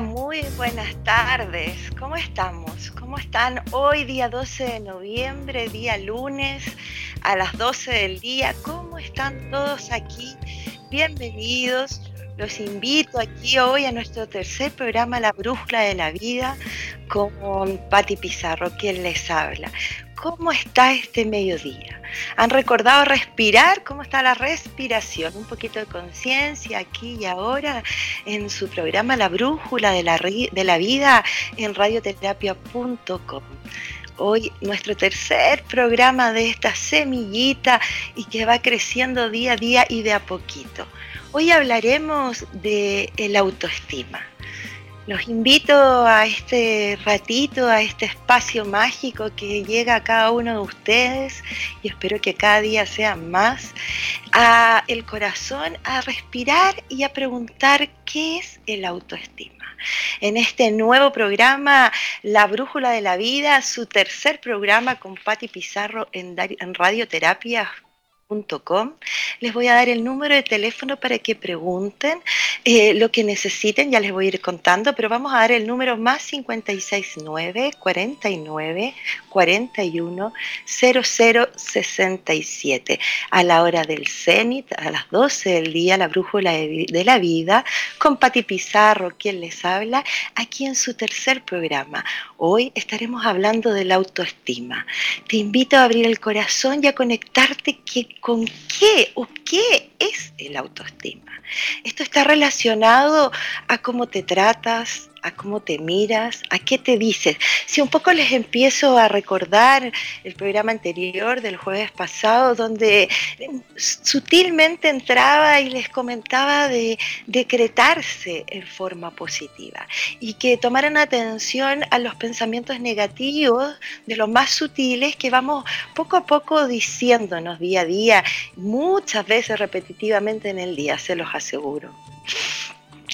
Muy buenas tardes. ¿Cómo estamos? ¿Cómo están hoy, día 12 de noviembre, día lunes, a las 12 del día? ¿Cómo están todos aquí? Bienvenidos. Los invito aquí hoy a nuestro tercer programa La Brújula de la Vida con Patti Pizarro, quien les habla. ¿Cómo está este mediodía? ¿Han recordado respirar? ¿Cómo está la respiración? Un poquito de conciencia aquí y ahora en su programa La Brújula de la, de la Vida en radioterapia.com hoy nuestro tercer programa de esta semillita y que va creciendo día a día y de a poquito. Hoy hablaremos de el autoestima. Los invito a este ratito, a este espacio mágico que llega a cada uno de ustedes y espero que cada día sea más, a el corazón, a respirar y a preguntar qué es el autoestima. En este nuevo programa, La Brújula de la Vida, su tercer programa con Patti Pizarro en Radioterapia les voy a dar el número de teléfono para que pregunten eh, lo que necesiten, ya les voy a ir contando, pero vamos a dar el número más 569 49 41 0067 a la hora del cenit, a las 12 del día, la brújula de, la vida, con Pati Pizarro, quien les habla, aquí en su tercer programa. Hoy estaremos hablando de la autoestima. Te invito a abrir el corazón y a conectarte que con qué o qué es el autoestima. Esto está relacionado a cómo te tratas, a cómo te miras, a qué te dices. Si un poco les empiezo a recordar el programa anterior del jueves pasado, donde sutilmente entraba y les comentaba de decretarse en forma positiva y que tomaran atención a los pensamientos negativos de los más sutiles que vamos poco a poco diciéndonos día a día, muchas veces repetitivamente en el día, se los aseguro.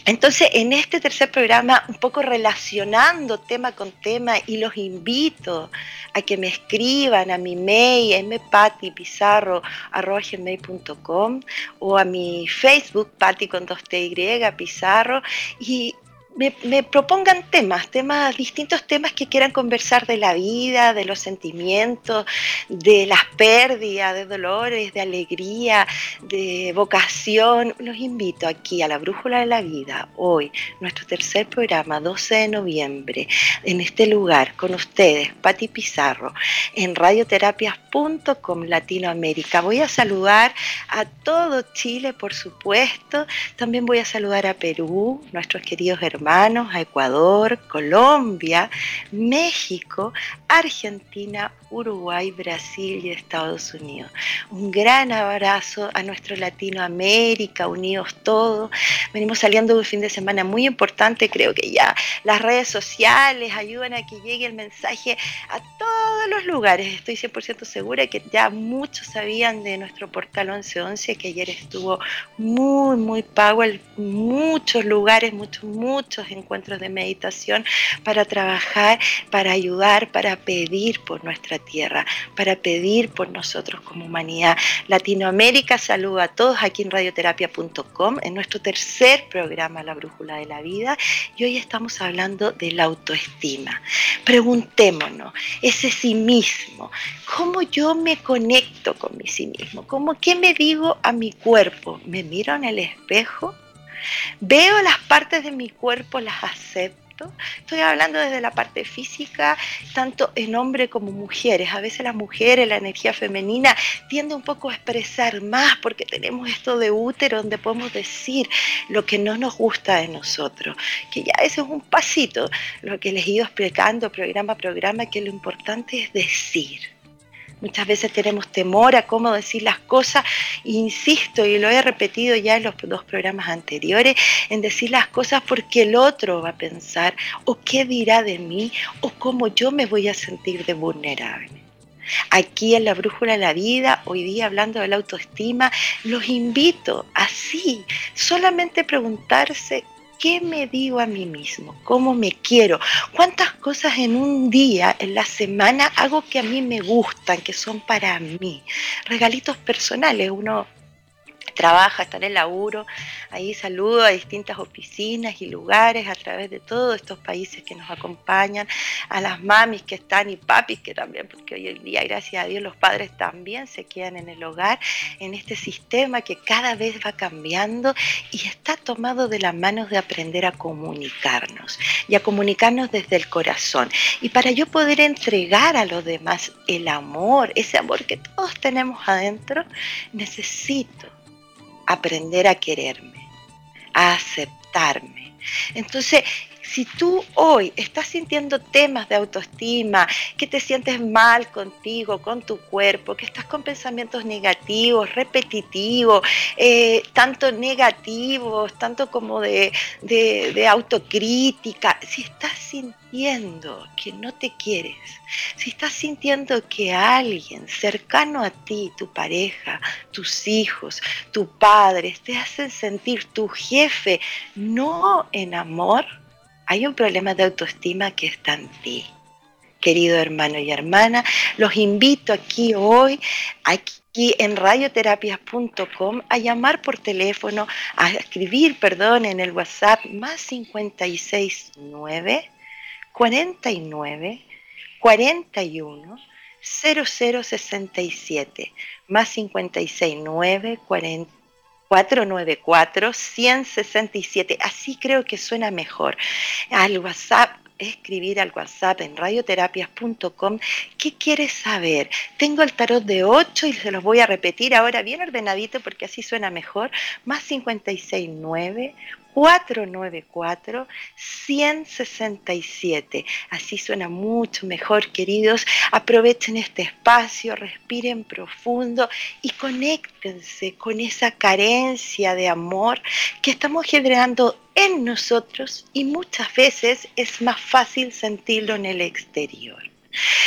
Entonces, en este tercer programa, un poco relacionando tema con tema, y los invito a que me escriban a mi mail, mpatipizarro.com o a mi Facebook, Pati con 2T Pizarro, y me, propongan temas, temas, distintos temas que quieran conversar de la vida, de los sentimientos, de las pérdidas, de dolores, de alegría, de vocación. Los invito aquí a la Brújula de la Vida, hoy, nuestro tercer programa, 12 de noviembre, en este lugar, con ustedes, Pati Pizarro, en radioterapias.com Latinoamérica. Voy a saludar a todo Chile, por supuesto. También voy a saludar a Perú, nuestros queridos hermanos a Ecuador, Colombia, México, Argentina, Uruguay, Brasil y Estados Unidos. Un gran abrazo a nuestro Latinoamérica, unidos todos. Venimos saliendo de un fin de semana muy importante, creo que ya las redes sociales ayudan a que llegue el mensaje a todos los lugares. Estoy 100% segura que ya muchos sabían de nuestro portal 1111 que ayer estuvo muy, muy power, muchos lugares, muchos, muchos encuentros de meditación para trabajar, para ayudar, para pedir por nuestra tierra, para pedir por nosotros como humanidad. Latinoamérica saluda a todos aquí en radioterapia.com en nuestro tercer programa La Brújula de la Vida y hoy estamos hablando de la autoestima. Preguntémonos, ese sí mismo, ¿cómo yo me conecto con mi sí mismo? ¿Cómo qué me digo a mi cuerpo? ¿Me miro en el espejo? ¿Veo las partes de mi cuerpo, las acepto? Estoy hablando desde la parte física, tanto en hombres como mujeres. A veces las mujeres, la energía femenina, tiende un poco a expresar más porque tenemos esto de útero donde podemos decir lo que no nos gusta de nosotros. Que ya eso es un pasito, lo que les he ido explicando programa a programa, que lo importante es decir Muchas veces tenemos temor a cómo decir las cosas. Insisto, y lo he repetido ya en los dos programas anteriores, en decir las cosas porque el otro va a pensar, o qué dirá de mí, o cómo yo me voy a sentir de vulnerable. Aquí en la Brújula de la Vida, hoy día hablando de la autoestima, los invito así, solamente preguntarse ¿Qué me digo a mí mismo? ¿Cómo me quiero? ¿Cuántas cosas en un día, en la semana, hago que a mí me gustan, que son para mí? Regalitos personales. Uno trabaja, está en el laburo, ahí saludo a distintas oficinas y lugares a través de todos estos países que nos acompañan, a las mamis que están y papis que también, porque hoy en día, gracias a Dios, los padres también se quedan en el hogar, en este sistema que cada vez va cambiando y está tomado de las manos de aprender a comunicarnos y a comunicarnos desde el corazón. Y para yo poder entregar a los demás el amor, ese amor que todos tenemos adentro, necesito aprender a quererme, a aceptarme. Entonces, si tú hoy estás sintiendo temas de autoestima, que te sientes mal contigo, con tu cuerpo, que estás con pensamientos negativos, repetitivos, eh, tanto negativos, tanto como de, de autocrítica, si estás sintiendo que no te quieres, si estás sintiendo que alguien cercano a ti, tu pareja, tus hijos, tu padre, te hacen sentir tu jefe no en amor, hay un problema de autoestima que está en ti. Querido hermano y hermana, los invito aquí hoy, aquí en radioterapias.com, a llamar por teléfono, a escribir, perdón, en el WhatsApp más 569 49 41 0067 más 569 40 494-167. Así creo que suena mejor. Al WhatsApp escribir al WhatsApp en radioterapias.com qué quieres saber. Tengo el tarot de 8 y se los voy a repetir ahora bien ordenadito porque así suena mejor. Más 569 494-167. Así suena mucho mejor, queridos. Aprovechen este espacio, respiren profundo y conéctense con esa carencia de amor que estamos generando en nosotros y muchas veces es más fácil sentirlo en el exterior.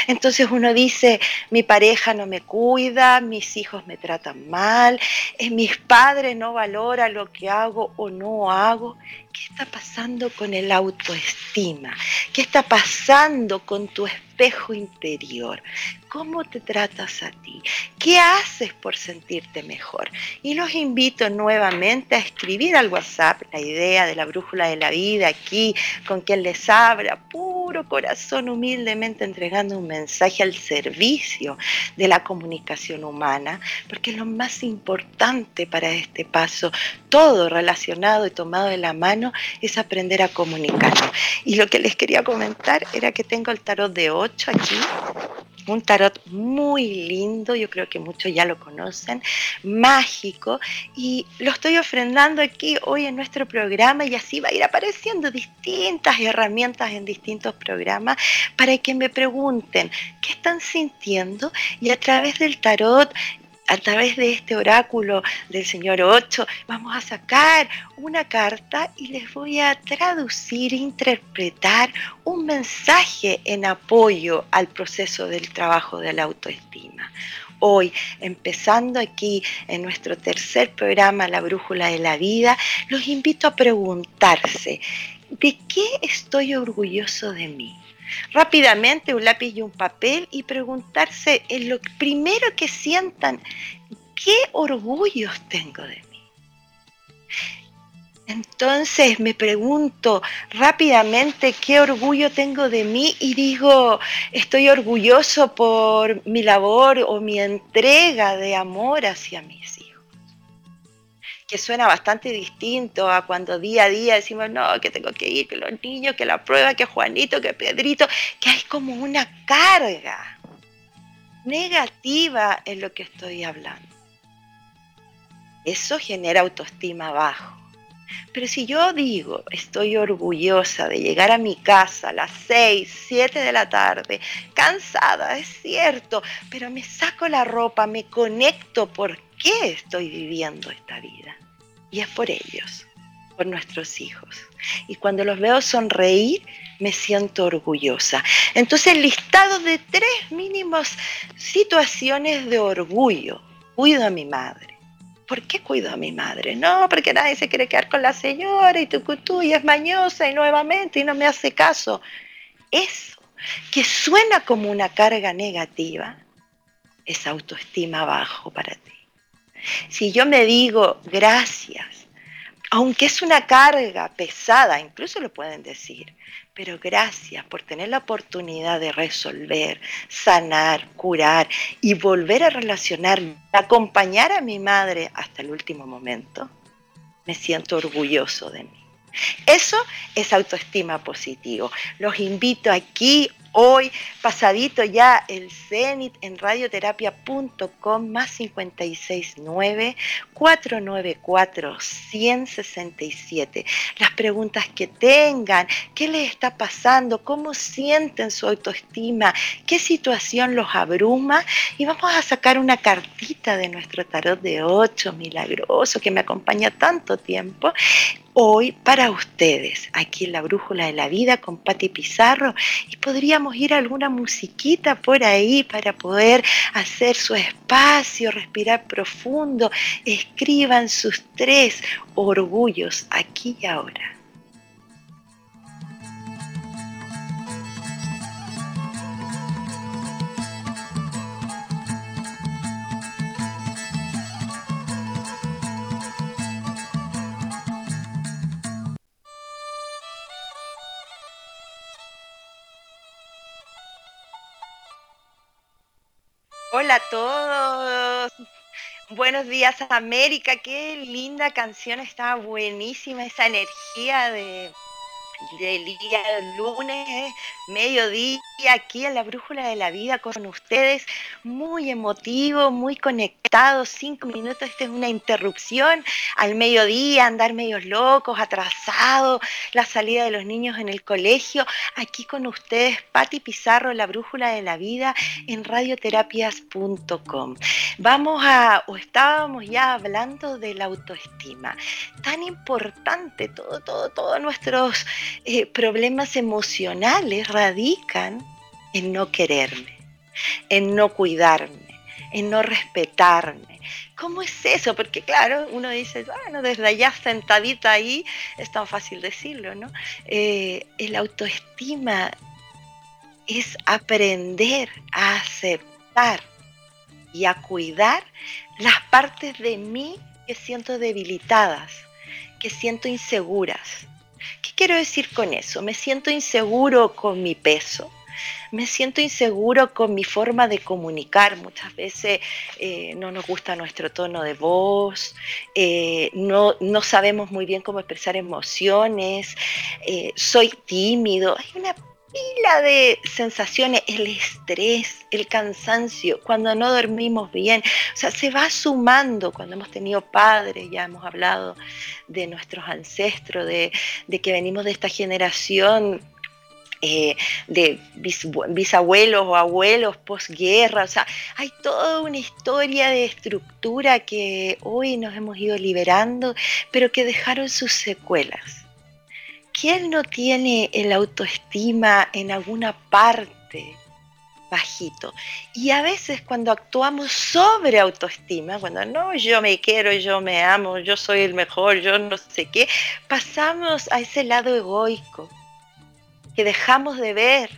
Entonces uno dice, mi pareja no me cuida, mis hijos me tratan mal, eh, mis padres no valoran lo que hago o no hago. ¿Qué está pasando con el autoestima? ¿Qué está pasando con tu espejo interior? ¿Cómo te tratas a ti? ¿Qué haces por sentirte mejor? Y los invito nuevamente a escribir al WhatsApp la idea de la brújula de la vida aquí, con quien les abra, puro corazón, humildemente entregando un mensaje al servicio de la comunicación humana, porque lo más importante para este paso, todo relacionado y tomado de la mano, es aprender a comunicarnos. Y lo que les quería comentar era que tengo el tarot de 8 aquí, un tarot muy lindo, yo creo que muchos ya lo conocen, mágico, y lo estoy ofrendando aquí hoy en nuestro programa y así va a ir apareciendo distintas herramientas en distintos programas para que me pregunten qué están sintiendo y a través del tarot a través de este oráculo del señor 8, vamos a sacar una carta y les voy a traducir, interpretar un mensaje en apoyo al proceso del trabajo de la autoestima. Hoy, empezando aquí en nuestro tercer programa, La Brújula de la Vida, los invito a preguntarse, ¿de qué estoy orgulloso de mí? Rápidamente un lápiz y un papel y preguntarse en lo primero que sientan, ¿qué orgullos tengo de mí? Entonces me pregunto rápidamente qué orgullo tengo de mí y digo, estoy orgulloso por mi labor o mi entrega de amor hacia mis hijos que suena bastante distinto a cuando día a día decimos, no, que tengo que ir, que los niños, que la prueba, que Juanito, que Pedrito, que hay como una carga negativa en lo que estoy hablando. Eso genera autoestima bajo. Pero si yo digo, estoy orgullosa de llegar a mi casa a las 6, 7 de la tarde, cansada, es cierto, pero me saco la ropa, me conecto por qué estoy viviendo esta vida. Y es por ellos, por nuestros hijos. Y cuando los veo sonreír, me siento orgullosa. Entonces, listado de tres mínimos situaciones de orgullo. Cuido a mi madre ¿por qué cuido a mi madre? No, porque nadie se quiere quedar con la señora y tu y es mañosa y nuevamente y no me hace caso. Eso, que suena como una carga negativa, es autoestima bajo para ti. Si yo me digo gracias, aunque es una carga pesada, incluso lo pueden decir, pero gracias por tener la oportunidad de resolver, sanar, curar y volver a relacionarme, acompañar a mi madre hasta el último momento. Me siento orgulloso de mí. Eso es autoestima positivo. Los invito aquí hoy, pasadito ya el cenit en radioterapia.com más 569 494 167. Las preguntas que tengan, qué les está pasando, cómo sienten su autoestima, qué situación los abruma y vamos a sacar una cartita de nuestro tarot de 8 milagroso que me acompaña tanto tiempo hoy para ustedes, aquí en la Brújula de la Vida con Patti Pizarro, y podríamos ir a alguna musiquita por ahí para poder hacer su espacio, respirar profundo, escriban sus tres orgullos aquí y ahora. Hola a todos. Buenos días América. Qué linda canción. Está buenísima esa energía de, del día lunes, mediodía, aquí en la Brújula de la Vida con ustedes. Muy emotivo, muy conectado. Cinco minutos, esta es una interrupción al mediodía, andar medios locos, atrasados, la salida de los niños en el colegio. Aquí con ustedes, Patti Pizarro, la Brújula de la Vida en radioterapias.com. Vamos a, o estábamos ya hablando de la autoestima. Tan importante, todo, todo, todos nuestros eh, problemas emocionales radican en no quererme, en no cuidarme, en no respetarme. ¿Cómo es eso? Porque claro, uno dice, bueno, desde allá sentadita ahí, es tan fácil decirlo, ¿no? Eh, el autoestima es aprender a aceptar y a cuidar las partes de mí que siento debilitadas, que siento inseguras. ¿Qué quiero decir con eso? Me siento inseguro con mi peso, me siento inseguro con mi forma de comunicar. Muchas veces eh, no nos gusta nuestro tono de voz, eh, no, no, sabemos muy bien cómo expresar emociones, eh, soy tímido. Hay una pila de sensaciones, el estrés, el cansancio, cuando no dormimos bien, o sea, se va sumando. Cuando hemos tenido padres, ya hemos hablado de nuestros ancestros, de, de que venimos de esta generación eh, de bisabuelos o abuelos posguerra, o sea, hay toda una historia de estructura que hoy nos hemos ido liberando, pero que dejaron sus secuelas. ¿Quién no tiene el autoestima en alguna parte bajito? Y a veces cuando actuamos sobre autoestima, cuando no, yo me quiero, yo me amo, yo soy el mejor, yo no sé qué, pasamos a ese lado egoico que dejamos de ver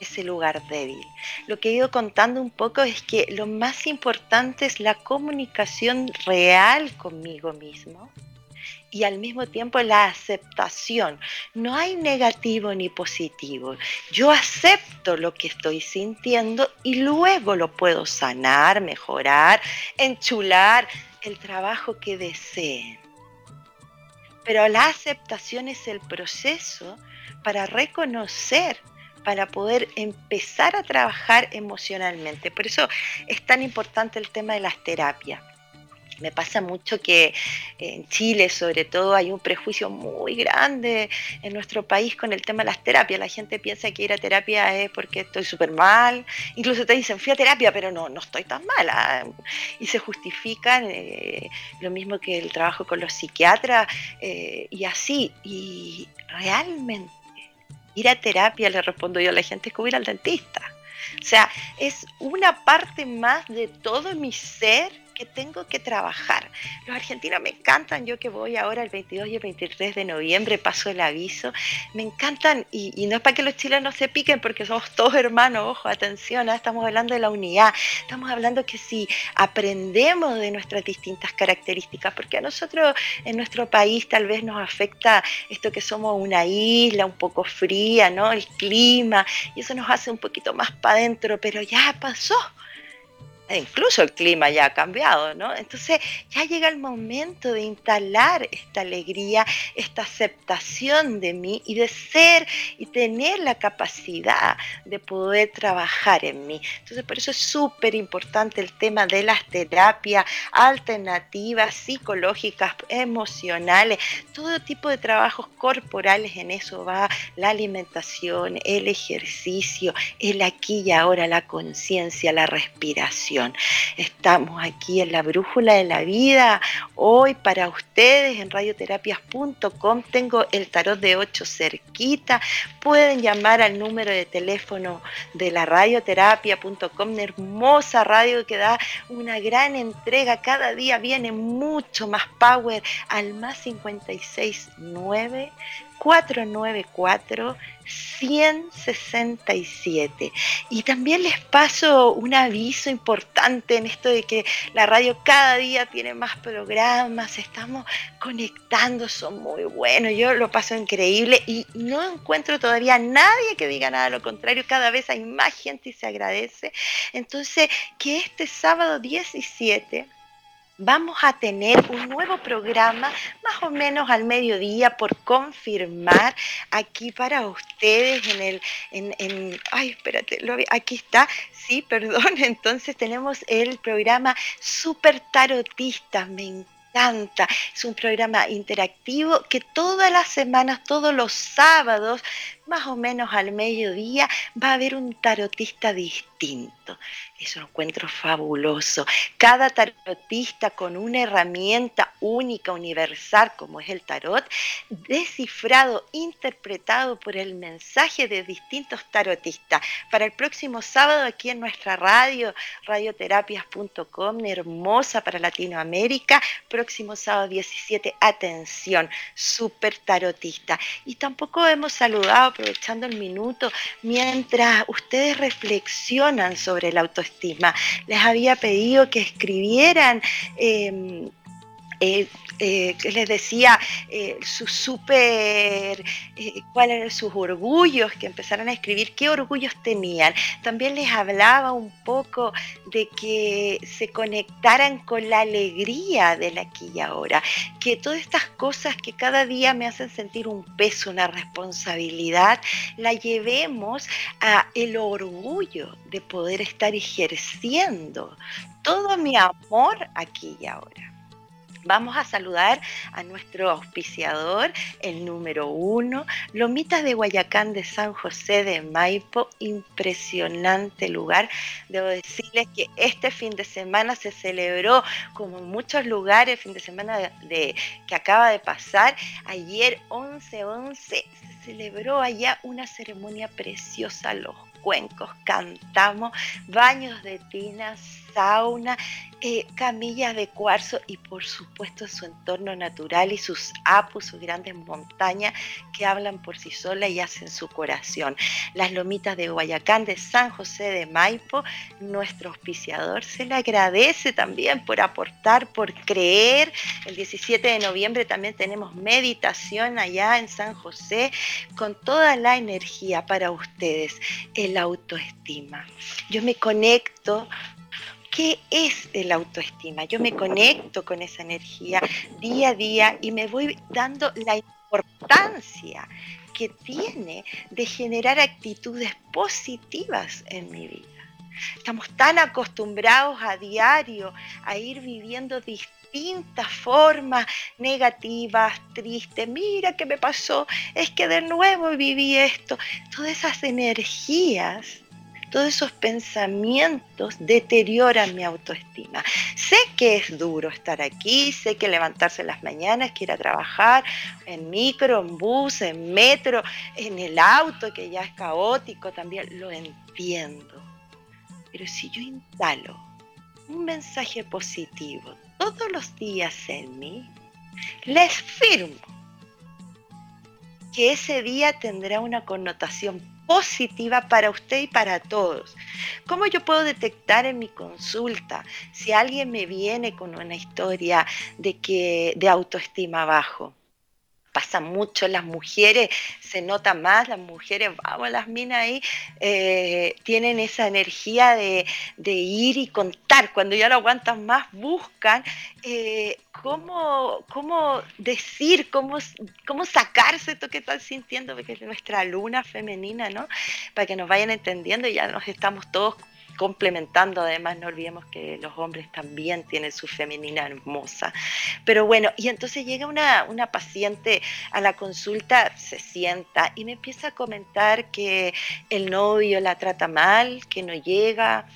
ese lugar débil. Lo que he ido contando un poco es que lo más importante es la comunicación real conmigo mismo y al mismo tiempo la aceptación. No hay negativo ni positivo. Yo acepto lo que estoy sintiendo y luego lo puedo sanar, mejorar, enchular el trabajo que deseen. Pero la aceptación es el proceso para reconocer, para poder empezar a trabajar emocionalmente. Por eso es tan importante el tema de las terapias. Me pasa mucho que en Chile, sobre todo, hay un prejuicio muy grande en nuestro país con el tema de las terapias. La gente piensa que ir a terapia es porque estoy súper mal. Incluso te dicen, fui a terapia, pero no, no estoy tan mala. Y se justifican eh, lo mismo que el trabajo con los psiquiatras eh, y así. Y realmente ir a terapia, le respondo yo a la gente, es como ir al dentista. O sea, es una parte más de todo mi ser tengo que trabajar. Los argentinos me encantan, yo que voy ahora el 22 y el 23 de noviembre, paso el aviso, me encantan, y, no es para que los chilenos se piquen, porque somos todos hermanos, ojo, atención, ¿ah? estamos hablando de la unidad, estamos hablando que si aprendemos de nuestras distintas características, porque a nosotros en nuestro país tal vez nos afecta esto que somos una isla un poco fría, ¿no? El clima, y eso nos hace un poquito más para adentro, pero ya pasó incluso el clima ya ha cambiado, ¿no? Entonces ya llega el momento de instalar esta alegría, esta aceptación de mí y de ser y tener la capacidad de poder trabajar en mí. Entonces por eso es súper importante el tema de las terapias alternativas, psicológicas, emocionales, todo tipo de trabajos corporales, en eso va la alimentación, el ejercicio, el aquí y ahora, la conciencia, la respiración. Estamos aquí en la Brújula de la Vida, hoy para ustedes en radioterapias.com. Tengo el tarot de 8 cerquita. Pueden llamar al número de teléfono de la radioterapia.com, una hermosa radio que da una gran entrega. Cada día viene mucho más power al más 569 494 167. Y también les paso un aviso importante en esto de que la radio cada día tiene más programas, estamos conectando, son muy buenos, yo lo paso increíble y no encuentro todavía nadie que diga nada lo contrario, cada vez hay más gente y se agradece. Entonces, que este sábado 17 vamos a tener un nuevo programa más o menos al mediodía por confirmar aquí para ustedes en el en, ay espérate aquí está sí perdón entonces tenemos el programa super tarotista me encanta es un programa interactivo que todas las semanas todos los sábados más o menos al mediodía va a haber un tarotista distinto. Es un encuentro fabuloso. Cada tarotista con una herramienta única, universal, como es el tarot, descifrado, interpretado por el mensaje de distintos tarotistas. Para el próximo sábado aquí en nuestra radio, radioterapias.com, hermosa para Latinoamérica, próximo sábado 17, atención, super tarotista. Y tampoco hemos saludado aprovechando el minuto, mientras ustedes reflexionan sobre la autoestima, les había pedido que escribieran em, eh, eh, les decía eh, su súper, cuáles eran sus orgullos, que empezaran a escribir qué orgullos tenían. También les hablaba un poco de que se conectaran con la alegría del aquí y ahora, que todas estas cosas que cada día me hacen sentir un peso, una responsabilidad, la llevemos a el orgullo de poder estar ejerciendo todo mi amor aquí y ahora. Vamos a saludar a nuestro auspiciador, el número uno, Lomitas de Guayacán de San José de Maipo, impresionante lugar. Debo decirles que este fin de semana se celebró, como en muchos lugares, fin de semana de, que acaba de pasar, ayer 11-11, se celebró allá una ceremonia preciosa, los cuencos, cantamos, baños de tinas, sauna, eh, camillas de cuarzo y por supuesto su entorno natural y sus apus, sus grandes montañas que hablan por sí solas y hacen su corazón. Las lomitas de Guayacán de San José de Maipo, nuestro auspiciador se le agradece también por aportar, por creer. El 17 de noviembre también tenemos meditación allá en San José con toda la energía para ustedes, el autoestima. Yo me conecto ¿Qué es el autoestima? Yo me conecto con esa energía día a día y me voy dando la importancia que tiene de generar actitudes positivas en mi vida. Estamos tan acostumbrados a diario a ir viviendo distintas formas, negativas, tristes, mira qué me pasó, es que de nuevo viví esto, todas esas energías todos esos pensamientos deterioran mi autoestima. Sé que es duro estar aquí, sé que levantarse en las mañanas, que ir a trabajar en micro, en bus, en metro, en el auto, que ya es caótico también, lo entiendo. Pero si yo instalo un mensaje positivo todos los días en mí, les firmo que ese día tendrá una connotación positiva para usted y para todos. ¿Cómo yo puedo detectar en mi consulta si alguien me viene con una historia de que de autoestima bajo? pasa mucho las mujeres, se nota más, las mujeres, vamos, las minas ahí, eh, tienen esa energía de, ir y contar, cuando ya no aguantan más, buscan eh, cómo, cómo decir, cómo, cómo sacarse esto que están sintiendo, porque es nuestra luna femenina, ¿no? Para que nos vayan entendiendo, y ya nos estamos todos complementando, además no olvidemos que los hombres también tienen su femenina hermosa. Pero bueno, y entonces llega una, una paciente a la consulta, se sienta y me empieza a comentar que el novio la trata mal, que no llega,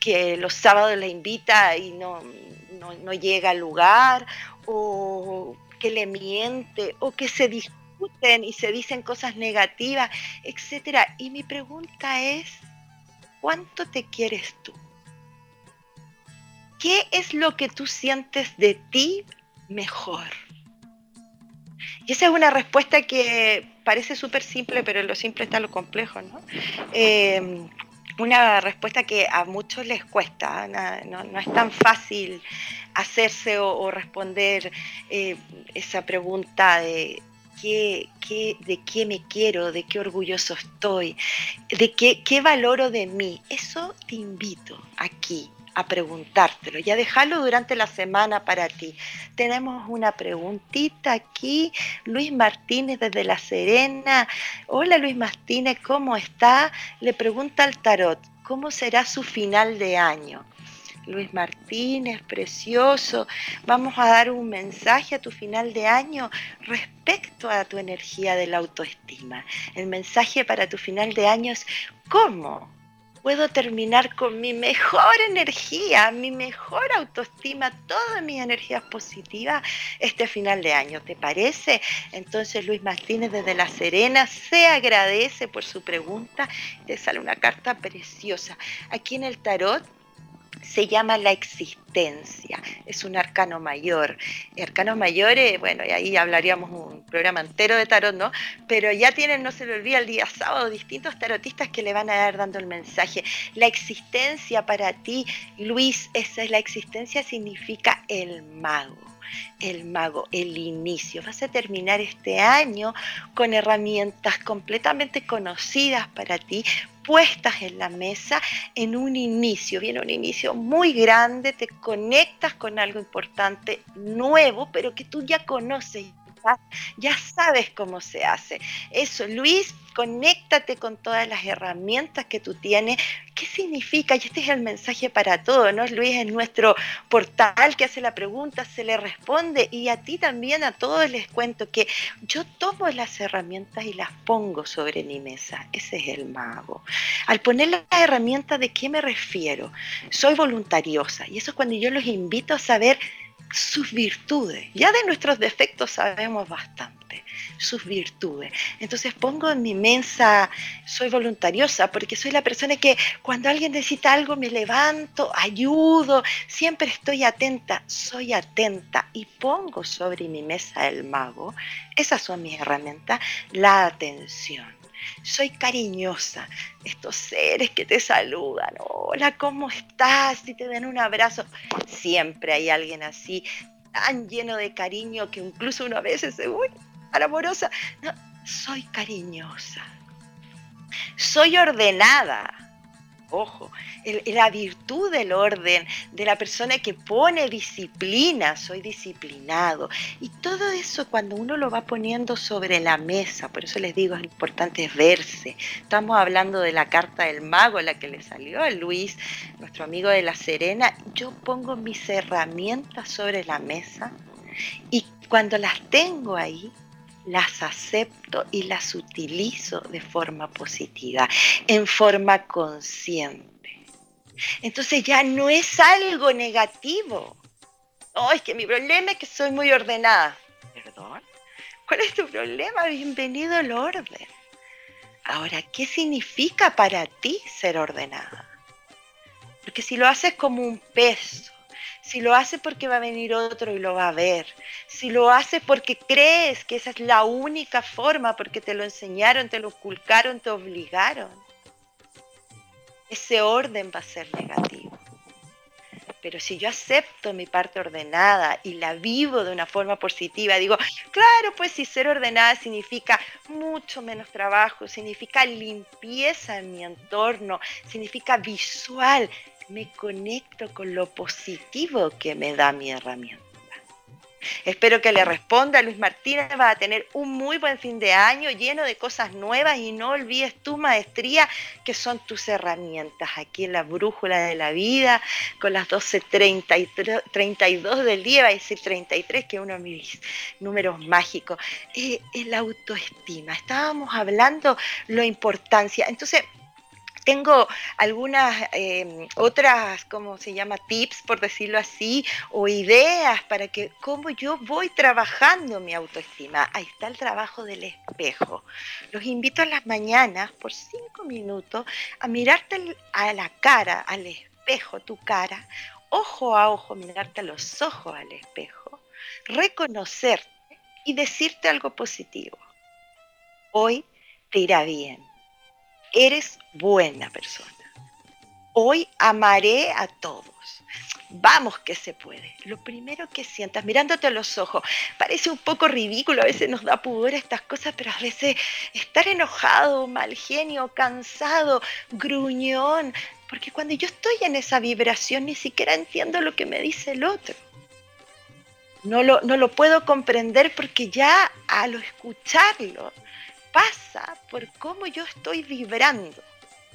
que los sábados la invita y no, no, llega al lugar, o que le miente, o que se discuten y se dicen cosas negativas, etcétera. Y mi pregunta es, ¿Cuánto te quieres tú? ¿Qué es lo que tú sientes de ti mejor? Y esa es una respuesta que parece súper simple, pero en lo simple está lo complejo, ¿no? Em, una respuesta que a muchos les cuesta, no, es tan fácil hacerse o, responder eh, esa pregunta de de qué me quiero, de qué orgulloso estoy, de qué, qué valoro de mí. Eso te invito aquí a preguntártelo y a dejarlo durante la semana para ti. Tenemos una preguntita aquí. Luis Martínez desde La Serena. Hola Luis Martínez, ¿cómo está? Le pregunta al tarot, ¿cómo será su final de año? Luis Martínez, precioso. Vamos a dar un mensaje a tu final de año respecto a tu energía de la autoestima. El mensaje para tu final de año es cómo puedo terminar con mi mejor energía, mi mejor autoestima, todas mis energías positivas este final de año. ¿Te parece? Entonces Luis Martínez desde La Serena se agradece por su pregunta. Te sale una carta preciosa. Aquí en el tarot se llama la existencia, es un arcano mayor. Arcanos mayores, bueno, y ahí hablaríamos un programa entero de tarot, ¿no? Pero ya tienen, no se le olvida, el día sábado distintos tarotistas que le van a dar dando el mensaje. La existencia para ti, Luis, esa es la existencia, significa el mago el mago, el inicio. Vas a terminar este año con herramientas completamente conocidas para ti, puestas en la mesa en un inicio, viene un inicio muy grande, te conectas con algo importante, nuevo, pero que tú ya conoces ya sabes cómo se hace. Eso, Luis, conéctate con todas las herramientas que tú tienes. ¿Qué significa? Y este es el mensaje para todos, ¿no? Luis es nuestro portal que hace la pregunta, se le responde y a ti también, a todos les cuento que yo tomo las herramientas y las pongo sobre mi mesa. Ese es el mago. Al poner las herramientas, ¿de qué me refiero? Soy voluntariosa y eso es cuando yo los invito a saber sus virtudes. Ya de nuestros defectos sabemos bastante, sus virtudes. Entonces pongo en mi mesa, soy voluntariosa, porque soy la persona que cuando alguien necesita algo me levanto, ayudo, siempre estoy atenta, soy atenta y pongo sobre mi mesa el mago. Esas son mis herramientas, la atención soy cariñosa. Estos seres que te saludan, hola, ¿cómo estás? Y te dan un abrazo. Siempre hay alguien así, tan lleno de cariño que incluso uno a veces se, uy, amorosa. soy cariñosa. Soy ordenada. Ojo, la virtud del orden, de la persona que pone disciplina, soy disciplinado. Y todo eso cuando uno lo va poniendo sobre la mesa, por eso les digo, es importante verse. Estamos hablando de la carta del mago, la que le salió a Luis, nuestro amigo de La Serena. Yo pongo mis herramientas sobre la mesa y cuando las tengo ahí, las acepto y las utilizo de forma positiva, en forma consciente. Entonces ya no es algo negativo. Oh, es que mi problema es que soy muy ordenada. ¿Perdón? ¿Cuál es tu problema? Bienvenido al orden. Ahora, ¿qué significa para ti ser ordenada? Porque si lo haces como un peso, si lo haces porque va a venir otro y lo va a ver, si lo haces porque crees que esa es la única forma, porque te lo enseñaron, te lo ocultaron, te obligaron, ese orden va a ser negativo. Pero si yo acepto mi parte ordenada y la vivo de una forma positiva, digo, claro, pues si ser ordenada significa mucho menos trabajo, significa limpieza en mi entorno, significa visual, me conecto con lo positivo que me da mi herramienta. Espero que le responda Luis Martínez, va a tener un muy buen fin de año lleno de cosas nuevas y no olvides tu maestría, que son tus herramientas aquí en la brújula de la vida, con las 12.32 del día, va a decir 33, que es uno de mis números mágicos. Eh, la autoestima, estábamos hablando la importancia, entonces tengo algunas em, otras, ¿cómo se llama? Tips, por decirlo así, o ideas para que cómo yo voy trabajando mi autoestima. Ahí está el trabajo del espejo. Los invito a las mañanas, por cinco minutos, a mirarte a la cara, al espejo, tu cara, ojo a ojo, mirarte a los ojos al espejo, reconocerte y decirte algo positivo. Hoy te irá bien eres buena persona. Hoy amaré a todos. Vamos que se puede. Lo primero que sientas, mirándote a los ojos, parece un poco ridículo, a veces nos da pudor estas cosas, pero a veces estar enojado, mal genio, cansado, gruñón, porque cuando yo estoy en esa vibración ni siquiera entiendo lo que me dice el otro. No lo, no lo puedo comprender porque ya al escucharlo pasa por cómo yo estoy vibrando,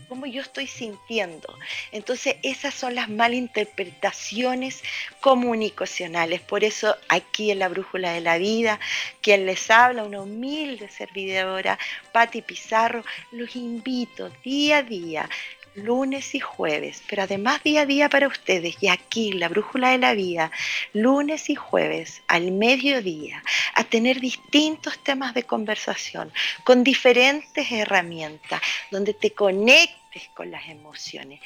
cómo yo estoy sintiendo. Entonces esas son las malinterpretaciones comunicacionales. Por eso aquí en la Brújula de la Vida, quien les habla, una humilde servidora, Patti Pizarro, los invito día a día lunes y jueves, pero además día a día para ustedes, y aquí la brújula de la vida, lunes y jueves al mediodía, a tener distintos temas de conversación con diferentes herramientas, donde te con las emociones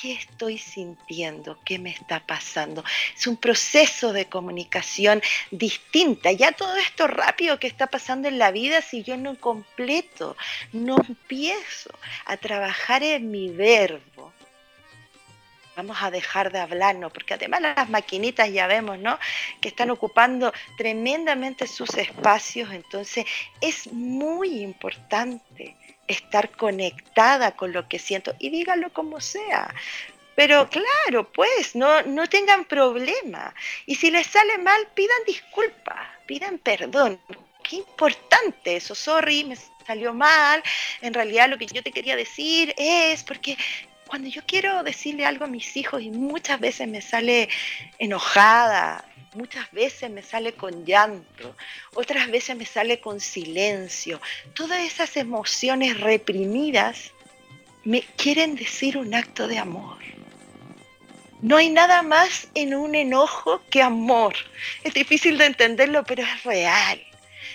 ¿Qué estoy sintiendo? ¿Qué me está pasando? Es un proceso de comunicación distinta. Ya todo esto rápido que está pasando en la vida, si yo no completo, no empiezo a trabajar en mi verbo, vamos a dejar de hablarnos, porque además las maquinitas ya vemos, ¿no? Que están ocupando tremendamente sus espacios, entonces es muy importante estar conectada con lo que siento y dígalo como sea. Pero claro, pues no, no tengan problema. Y si les sale mal, pidan disculpas, pidan perdón. Qué importante eso, sorry, me salió mal. En realidad lo que yo te quería decir es porque cuando yo quiero decirle algo a mis hijos y muchas veces me sale enojada, muchas veces me sale con llanto, otras veces me sale con silencio. Todas esas emociones reprimidas me quieren decir un acto de amor. No hay nada más en un enojo que amor. Es difícil de entenderlo, pero es real.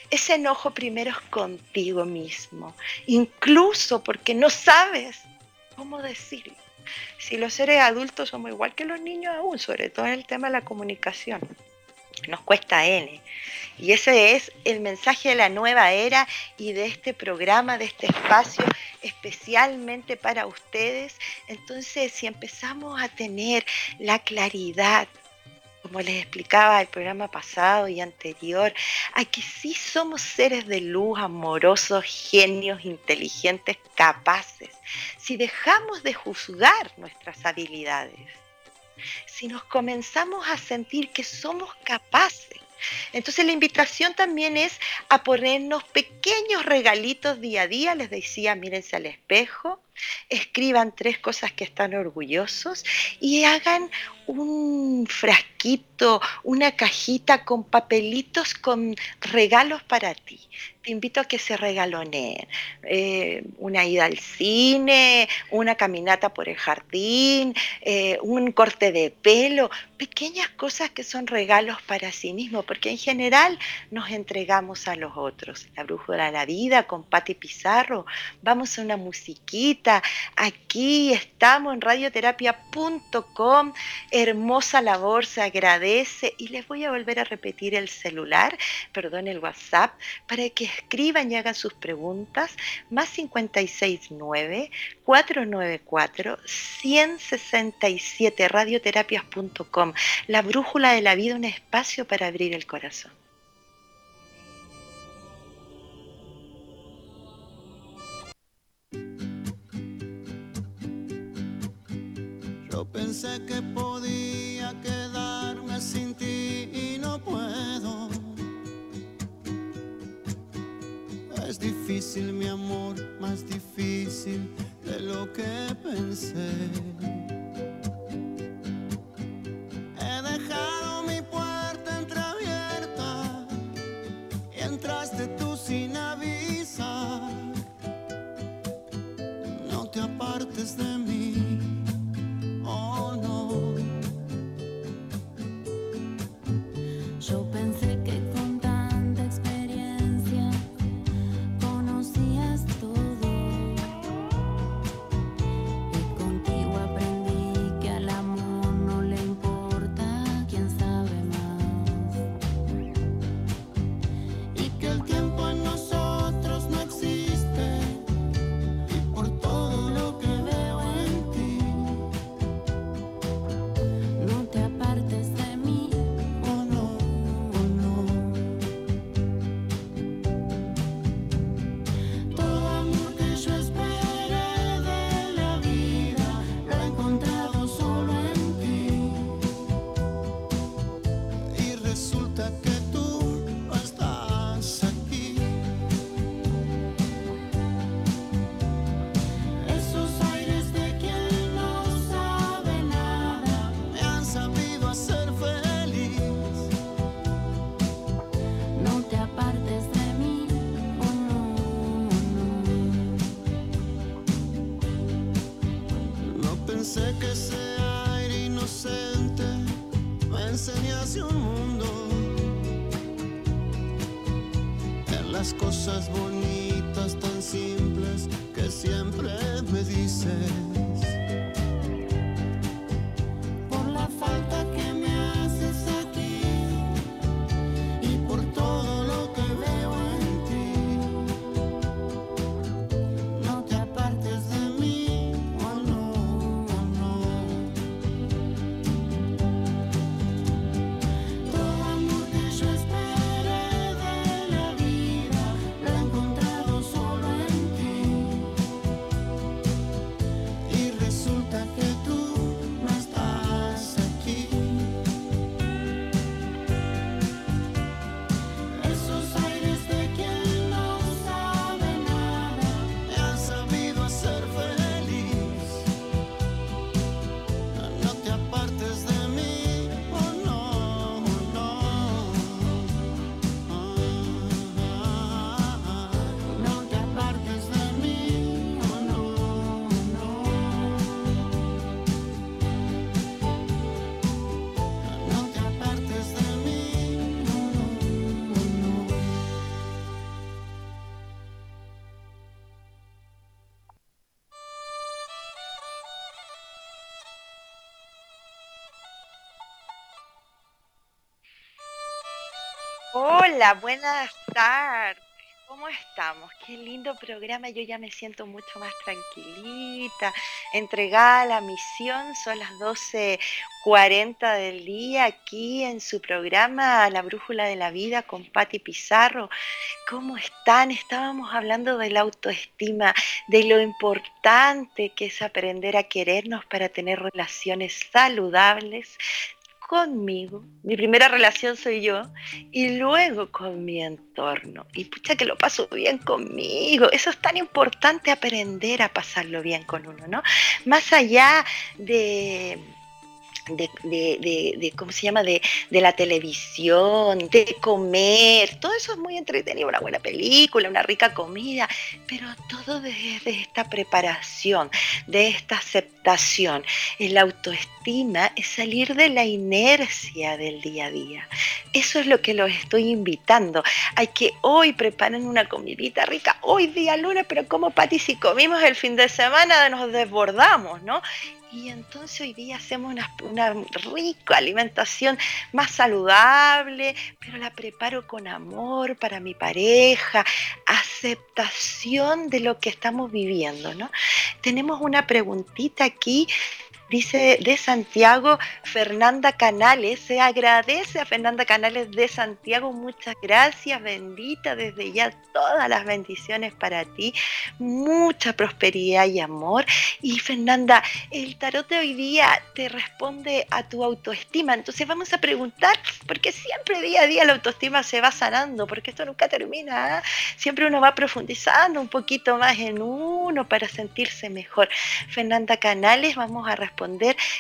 Ese enojo primero es contigo mismo, incluso porque no sabes cómo decirlo. Si los seres adultos somos igual que los niños aún, sobre todo en el tema de la comunicación nos cuesta N. Y ese es el mensaje de la nueva era y de este programa, de este espacio especialmente para ustedes. Entonces, si empezamos a tener la claridad como les explicaba el programa pasado y anterior, a que sí somos seres de luz, amorosos, genios, inteligentes, capaces, si dejamos de juzgar nuestras habilidades, si nos comenzamos a sentir que somos capaces, entonces la invitación también es a ponernos pequeños regalitos día a día. Les decía, mírense al espejo, escriban tres cosas que están orgullosos y hagan un frasquito, una cajita con papelitos con regalos para ti. Te invito a que se regaloneen. Eh, una ida al cine, una caminata por el jardín, eh, un corte de pelo, pequeñas cosas que son regalos para sí mismo, porque en general nos entregamos a los otros. La brújula de la vida con Patti Pizarro, vamos a una musiquita, aquí estamos en radioterapia.com hermosa labor, se agradece. Y les voy a volver a repetir el celular, perdón, el WhatsApp, para que escriban y hagan sus preguntas, más 569 494 167 radioterapias.com, la brújula de la vida, un espacio para abrir el corazón. Yo pensé que podía quedarme sin ti y no puedo. Es difícil mi amor, más difícil de lo que pensé. Cosas bonitas Hola, buenas tardes. ¿Cómo estamos? Qué lindo programa. Yo ya me siento mucho más tranquilita, entregada a la misión. Son las 12.40 del día aquí en su programa La Brújula de la Vida con Patti Pizarro. ¿Cómo están? Estábamos hablando de la autoestima, de lo importante que es aprender a querernos para tener relaciones saludables, conmigo, mi primera relación soy yo, y luego con mi entorno. Y pucha que lo paso bien conmigo. Eso es tan importante aprender a pasarlo bien con uno, ¿no? Más allá de de, de, de, ¿cómo se llama? De, la televisión, de comer, todo eso es muy entretenido, una buena película, una rica comida, pero todo desde esta preparación, de esta aceptación. El autoestima es salir de la inercia del día a día. Eso es lo que los estoy invitando. Hay que hoy preparen una comidita rica, hoy día lunes, pero como Pati, si comimos el fin de semana nos desbordamos, ¿no? Y entonces hoy día hacemos una, una, rica alimentación más saludable, pero la preparo con amor para mi pareja, aceptación de lo que estamos viviendo, ¿no? Tenemos una preguntita aquí dice de Santiago Fernanda Canales. Se agradece a Fernanda Canales de Santiago. Muchas gracias, bendita. Desde ya todas las bendiciones para ti. Mucha prosperidad y amor. Y Fernanda, el tarot de hoy día te responde a tu autoestima. Entonces vamos a preguntar, porque siempre día a día la autoestima se va sanando, porque esto nunca termina. ¿eh? Siempre uno va profundizando un poquito más en uno para sentirse mejor. Fernanda Canales, vamos a responder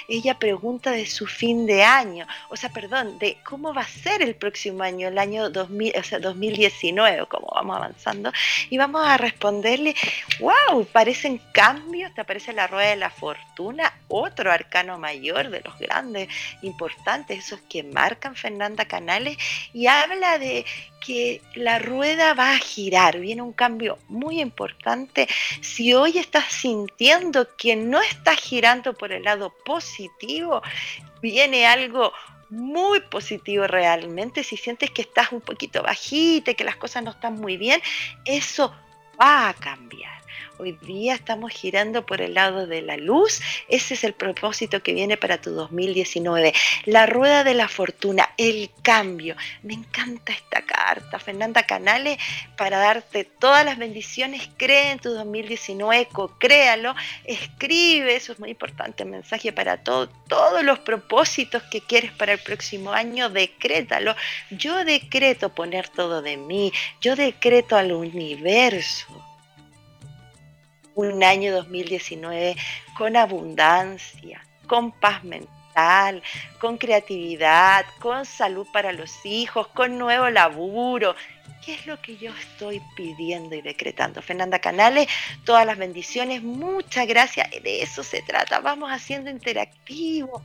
ella pregunta de su fin de año, o sea, perdón, de cómo va a ser el próximo año, el año 2000, o sea, 2019, como vamos avanzando, y vamos a responderle, wow, parecen cambios, te aparece la rueda de la fortuna, otro arcano mayor de los grandes, importantes, esos que marcan Fernanda Canales, y habla de que la rueda va a girar, viene un cambio muy importante. Si hoy estás sintiendo que no estás girando por el lado positivo, viene algo muy positivo realmente. Si sientes que estás un poquito bajita, que las cosas no están muy bien, eso va a cambiar. Hoy día estamos girando por el lado de la luz. Ese es el propósito que viene para tu 2019. La rueda de la fortuna, el cambio. Me encanta esta carta. Fernanda Canales, para darte todas las bendiciones, cree en tu 2019, co-créalo, escribe, eso es muy importante, mensaje para todo, todos los propósitos que quieres para el próximo año, decrétalo. Yo decreto poner todo de mí, yo decreto al universo un año 2019 con abundancia, con paz mental, con creatividad, con salud para los hijos, con nuevo laburo. ¿Qué es lo que yo estoy pidiendo y decretando? Fernanda Canales, todas las bendiciones, muchas gracias. De eso se trata. Vamos haciendo interactivo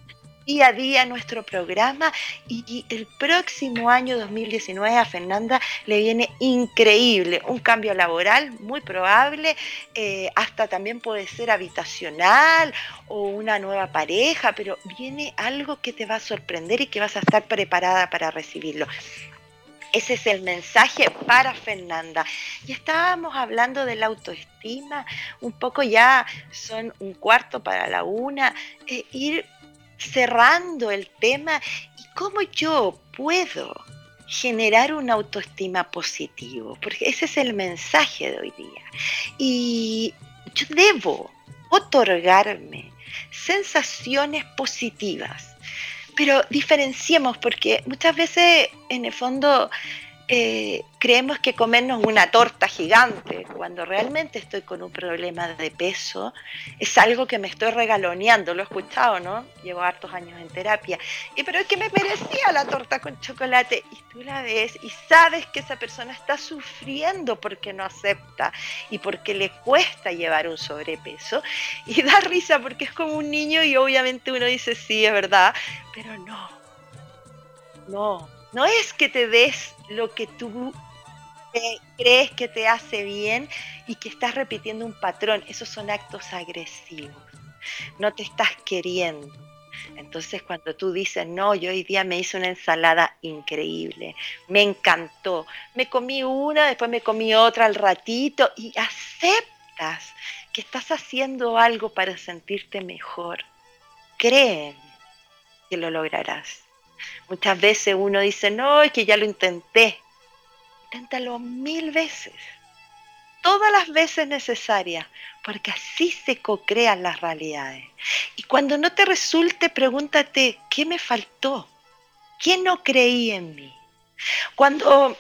día a día nuestro programa y el próximo año 2019 a Fernanda le viene increíble, un cambio laboral muy probable, eh, hasta también puede ser habitacional o una nueva pareja, pero viene algo que te va a sorprender y que vas a estar preparada para recibirlo. Ese es el mensaje para Fernanda. Y estábamos hablando de la autoestima, un poco ya son un cuarto para la una, eh, ir cerrando el tema y cómo yo puedo generar una autoestima positivo, porque ese es el mensaje de hoy día. Y yo debo otorgarme sensaciones positivas, pero diferenciemos porque muchas veces en el fondo eh, creemos que comernos una torta gigante, cuando realmente estoy con un problema de peso, es algo que me estoy regaloneando, lo he escuchado, ¿no? Llevo hartos años en terapia, y pero es que me merecía la torta con chocolate, y tú la ves y sabes que esa persona está sufriendo porque no acepta y porque le cuesta llevar un sobrepeso, y da risa porque es como un niño y obviamente uno dice, sí, es verdad, pero no, no, no es que te des lo que tú crees que te hace bien y que estás repitiendo un patrón. Esos son actos agresivos. No te estás queriendo. Entonces cuando tú dices, no, yo hoy día me hice una ensalada increíble, me encantó, me comí una, después me comí otra al ratito y aceptas que estás haciendo algo para sentirte mejor, créeme que lo lograrás. Muchas veces uno dice, no, es que ya lo intenté. Inténtalo mil veces, todas las veces necesarias, porque así se co-crean las realidades. Y cuando no te resulte, pregúntate, ¿qué me faltó? ¿Qué no creí en mí? Cuando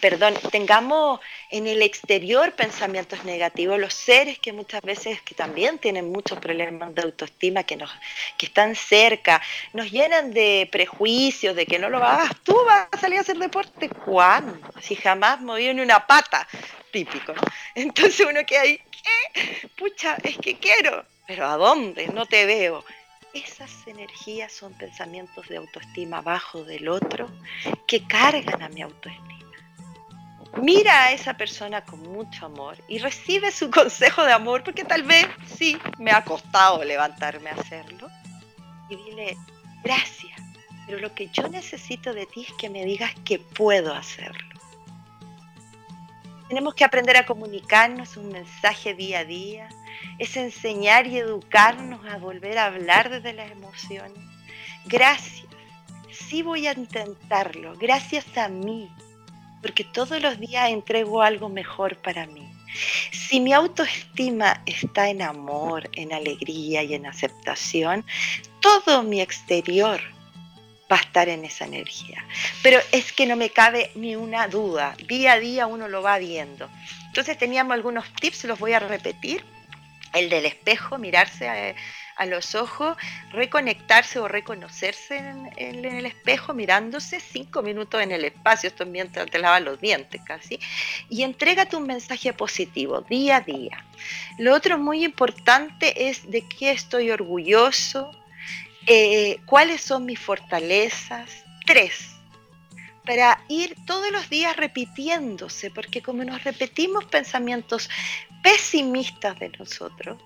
perdón, tengamos en el exterior pensamientos negativos, los seres que muchas veces que también tienen muchos problemas de autoestima, que, nos, que están cerca, nos llenan de prejuicios, de que no lo hagas, tú vas a salir a hacer deporte, ¿cuándo? Si jamás moví ni una pata, típico. ¿no? Entonces uno queda ahí, ¿qué? Pucha, es que quiero, pero ¿a dónde? No te veo. Esas energías son pensamientos de autoestima bajo del otro que cargan a mi autoestima mira a esa persona con mucho amor y recibe su consejo de amor, porque tal vez sí me ha costado levantarme a hacerlo. Y dile, gracias, pero lo que yo necesito de ti es que me digas que puedo hacerlo. Tenemos que aprender a comunicarnos un mensaje día a día, es enseñar y educarnos a volver a hablar desde las emociones. Gracias, sí voy a intentarlo, gracias a mí, porque todos los días entrego algo mejor para mí. Si mi autoestima está en amor, en alegría y en aceptación, todo mi exterior va a estar en esa energía. Pero es que no me cabe ni una duda, día a día uno lo va viendo. Entonces teníamos algunos tips, los voy a repetir. El del espejo, mirarse a, los ojos, reconectarse o reconocerse en, el espejo, mirándose cinco minutos en el espacio, esto mientras te lavas los dientes casi, y entrégate un mensaje positivo día a día. Lo otro muy importante es de qué estoy orgulloso, eh, cuáles son mis fortalezas. Tres, para ir todos los días repitiéndose, porque como nos repetimos pensamientos pesimistas de nosotros,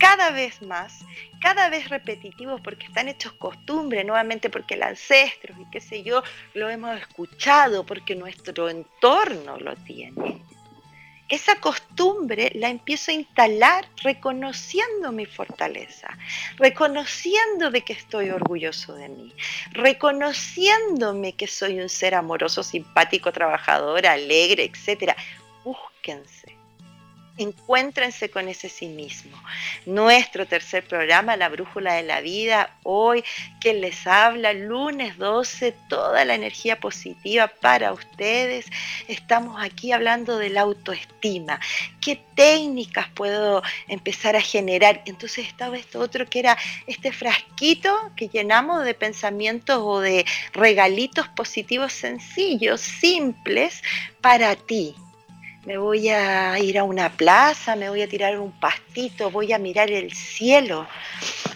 cada vez más, cada vez repetitivos porque están hechos costumbre, nuevamente porque el ancestro y qué sé yo, lo hemos escuchado, porque nuestro entorno lo tiene. Esa costumbre la empiezo a instalar reconociendo mi fortaleza, reconociendo de que estoy orgulloso de mí, reconociéndome que soy un ser amoroso, simpático, trabajador, alegre, etc. Búsquense encuéntrense con ese sí mismo. Nuestro tercer programa, La Brújula de la Vida, hoy, quien les habla, lunes 12, toda la energía positiva para ustedes. Estamos aquí hablando de la autoestima. ¿Qué técnicas puedo empezar a generar? Entonces estaba esto otro que era este frasquito que llenamos de pensamientos o de regalitos positivos sencillos, simples, para ti me voy a ir a una plaza, me voy a tirar un pastito, voy a mirar el cielo,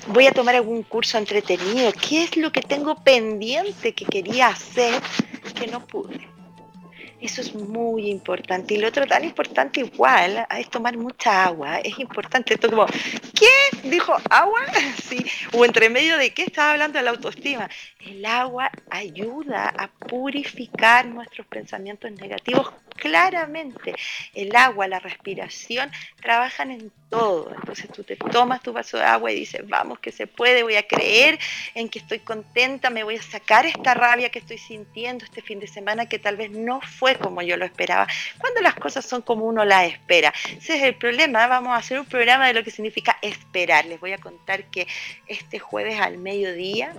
voy a tomar algún curso entretenido. ¿Qué es lo que tengo pendiente que quería hacer que no pude? Eso es muy importante. Y lo otro tan importante igual es tomar mucha agua. Es importante esto como, ¿qué? ¿Dijo agua? Sí. O entre medio de qué estaba hablando de la autoestima. El agua ayuda a purificar nuestros pensamientos negativos claramente. El agua, la respiración, trabajan en Entonces tú te tomas tu vaso de agua y dices, vamos, que se puede, voy a creer en que estoy contenta, me voy a sacar esta rabia que estoy sintiendo este fin de semana que tal vez no fue como yo lo esperaba. Cuando las cosas son como uno las espera. Ese es el problema. Vamos a hacer un programa de lo que significa esperar. Les voy a contar que este jueves al mediodía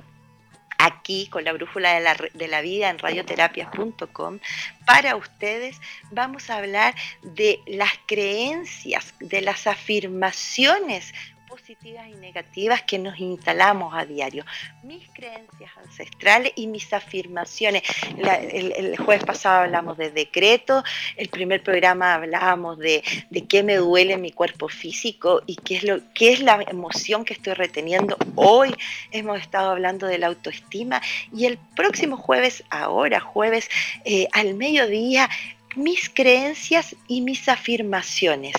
aquí con la brújula de la, de la vida en radioterapias.com. Para ustedes vamos a hablar de las creencias, de las afirmaciones positivas y negativas que nos instalamos a diario. Mis creencias ancestrales y mis afirmaciones. El, jueves pasado hablamos de decreto, el primer programa hablábamos de, de, qué me duele mi cuerpo físico y qué es, lo, qué es la emoción que estoy reteniendo. Hoy hemos estado hablando de la autoestima y el próximo jueves, ahora jueves, eh, al mediodía, mis creencias y mis afirmaciones.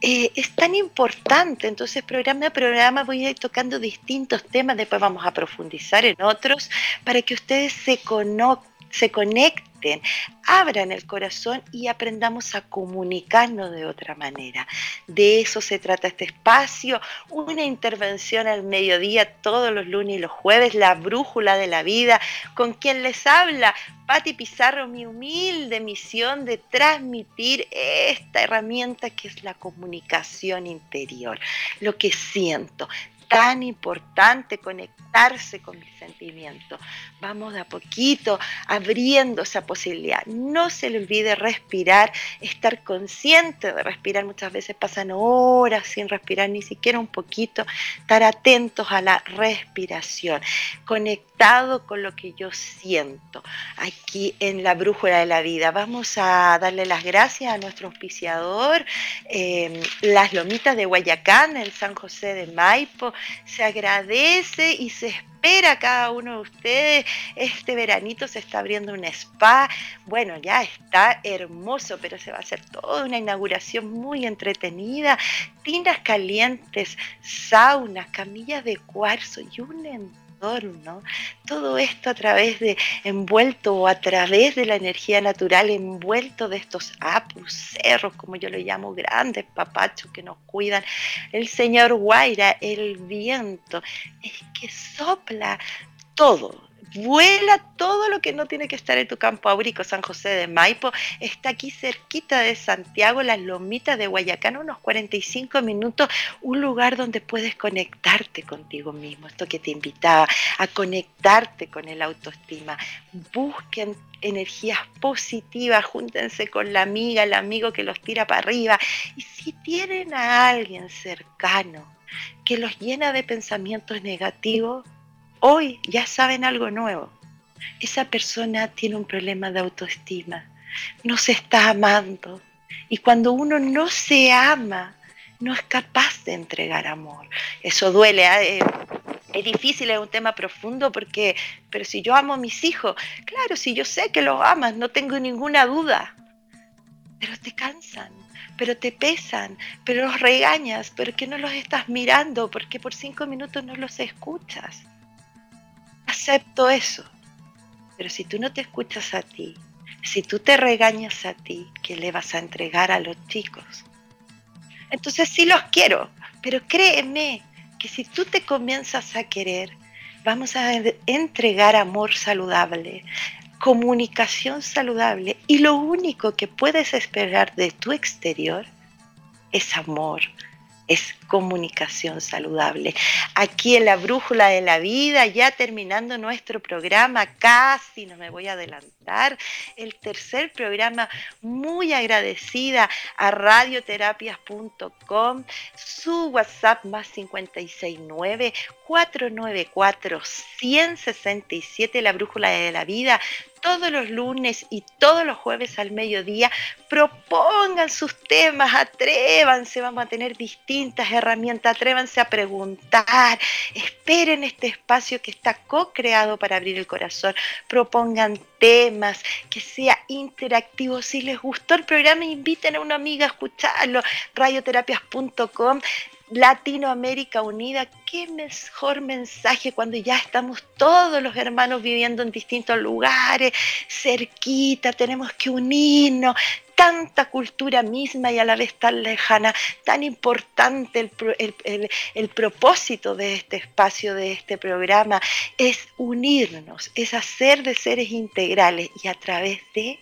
Eh, es tan importante, entonces programa a programa voy a ir tocando distintos temas, después vamos a profundizar en otros, para que ustedes se, cono se conecten abran el corazón y aprendamos a comunicarnos de otra manera. De eso se trata este espacio, una intervención al mediodía todos los lunes y los jueves, la brújula de la vida, con quien les habla Patti Pizarro, mi humilde misión de transmitir esta herramienta que es la comunicación interior, lo que siento, tan importante conectarse con mis sentimientos. Vamos de a poquito abriendo esa posibilidad. No se le olvide respirar, estar consciente de respirar. Muchas veces pasan horas sin respirar, ni siquiera un poquito. Estar atentos a la respiración, conectado con lo que yo siento aquí en la brújula de la vida. Vamos a darle las gracias a nuestro auspiciador, eh, las lomitas de Guayacán, en San José de Maipo, se agradece y se espera a cada uno de ustedes. Este veranito se está abriendo un spa. Bueno, ya está hermoso, pero se va a hacer toda una inauguración muy entretenida. Tinas calientes, saunas, camillas de cuarzo y un entorno. Todo esto a través de, envuelto o a través de la energía natural, envuelto de estos apus, cerros, como yo lo llamo, grandes papachos que nos cuidan. El señor Guaira, el viento, es que sopla todo, vuela todo lo que no tiene que estar en tu campo aurico. San José de Maipo está aquí cerquita de Santiago, las lomitas de Guayacán, unos 45 minutos, un lugar donde puedes conectarte contigo mismo. Esto que te invitaba a conectarte con el autoestima. Busquen energías positivas, júntense con la amiga, el amigo que los tira para arriba. Y si tienen a alguien cercano que los llena de pensamientos negativos, hoy ya saben algo nuevo. Esa persona tiene un problema de autoestima, no se está amando. Y cuando uno no se ama, no es capaz de entregar amor. Eso duele, ¿eh? es difícil, es un tema profundo porque, pero si yo amo a mis hijos, claro, si yo sé que los amas, no tengo ninguna duda, pero te cansan, pero te pesan, pero los regañas, pero que no los estás mirando, porque por cinco minutos no los escuchas acepto eso. Pero si tú no te escuchas a ti, si tú te regañas a ti, ¿qué le vas a entregar a los chicos? Entonces sí los quiero, pero créeme que si tú te comienzas a querer, vamos a entregar amor saludable, comunicación saludable y lo único que puedes esperar de tu exterior es amor, es comunicación saludable. Aquí en la Brújula de la Vida, ya terminando nuestro programa, casi no me voy a adelantar, el tercer programa, muy agradecida a radioterapias.com, su WhatsApp más 569 494 167, la Brújula de la Vida, todos los lunes y todos los jueves al mediodía. Propongan sus temas, atrévanse, vamos a tener distintas herramientas, atrévanse a preguntar, esperen este espacio que está co-creado para abrir el corazón, propongan temas, que sea interactivo. Si les gustó el programa, inviten a una amiga a escucharlo, radioterapias.com Latinoamérica Unida, qué mejor mensaje cuando ya estamos todos los hermanos viviendo en distintos lugares, cerquita, tenemos que unirnos, tanta cultura misma y a la vez tan lejana, tan importante el, el, propósito de este espacio, de este programa, es unirnos, es hacer de seres integrales y a través de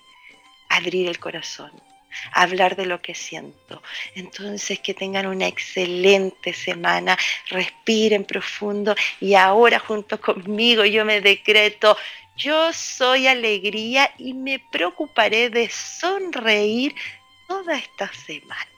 abrir el corazón hablar de lo que siento. Entonces, que tengan una excelente semana, respiren profundo y ahora junto conmigo yo me decreto, yo soy alegría y me preocuparé de sonreír toda esta semana.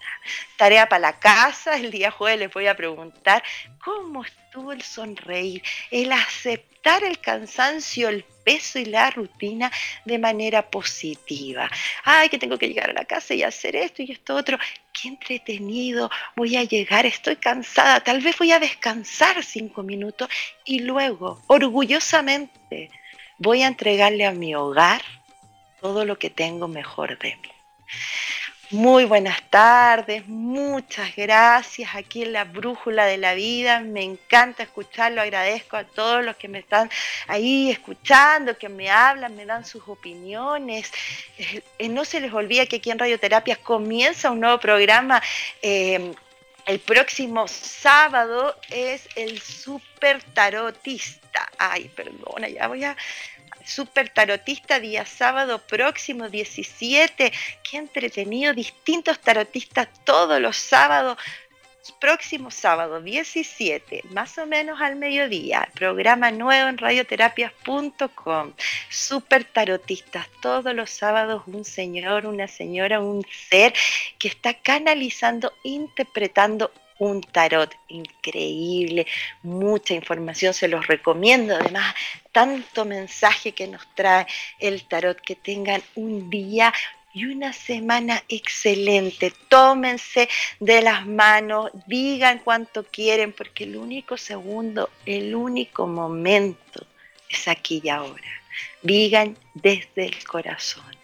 Tarea para la casa, el día jueves les voy a preguntar cómo estuvo el sonreír, el aceptar el cansancio, el peso y la rutina de manera positiva. Ay, que tengo que llegar a la casa y hacer esto y esto otro. Qué entretenido, voy a llegar, estoy cansada, tal vez voy a descansar cinco minutos y luego, orgullosamente, voy a entregarle a mi hogar todo lo que tengo mejor de mí. Muy buenas tardes, muchas gracias aquí en la Brújula de la Vida. Me encanta escucharlo, agradezco a todos los que me están ahí escuchando, que me hablan, me dan sus opiniones. Eh, no se les olvida que aquí en Radioterapias comienza un nuevo programa. Eh, el próximo sábado es el Super Tarotista. Ay, perdona, ya voy a Super Tarotista, día sábado próximo 17. Qué entretenido, distintos tarotistas todos los sábados. Próximo sábado 17, más o menos al mediodía, programa nuevo en radioterapias.com. Super tarotistas, todos los sábados un señor, una señora, un ser que está canalizando, interpretando un tarot increíble, mucha información, se los recomiendo. Además, tanto mensaje que nos trae el tarot, que tengan un día y una semana excelente. Tómense de las manos, digan cuánto quieren, porque el único segundo, el único momento es aquí y ahora. Digan desde el corazón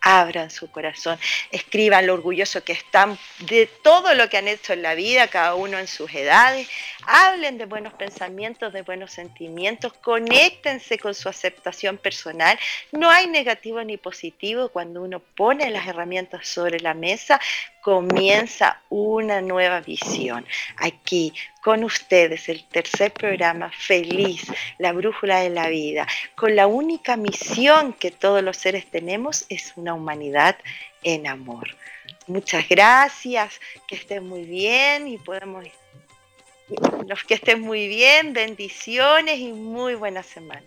abran su corazón, escriban lo orgulloso que están de todo lo que han hecho en la vida, cada uno en sus edades, hablen de buenos pensamientos, de buenos sentimientos, conéctense con su aceptación personal. No hay negativo ni positivo cuando uno pone las herramientas sobre la mesa, comienza una nueva visión. Aquí con ustedes el tercer programa feliz, la brújula de la vida, con la única misión que todos los seres tenemos es una humanidad en amor. Muchas gracias, que estén muy bien y podemos los que estén muy bien, bendiciones y muy buena semana.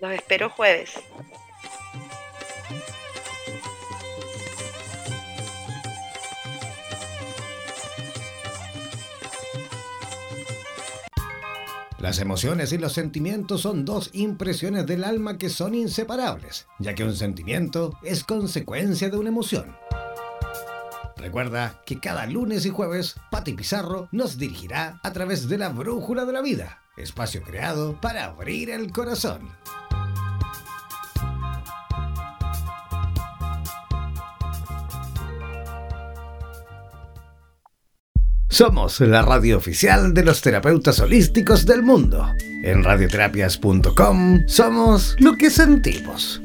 Los espero jueves. Las emociones y los sentimientos son dos impresiones del alma que son inseparables, ya que un sentimiento es consecuencia de una emoción. Recuerda que cada lunes y jueves Pati Pizarro nos dirigirá a través de la Brújula de la Vida, espacio creado para abrir el corazón. Somos la radio oficial de los terapeutas holísticos del mundo. En radioterapias.com somos lo que sentimos.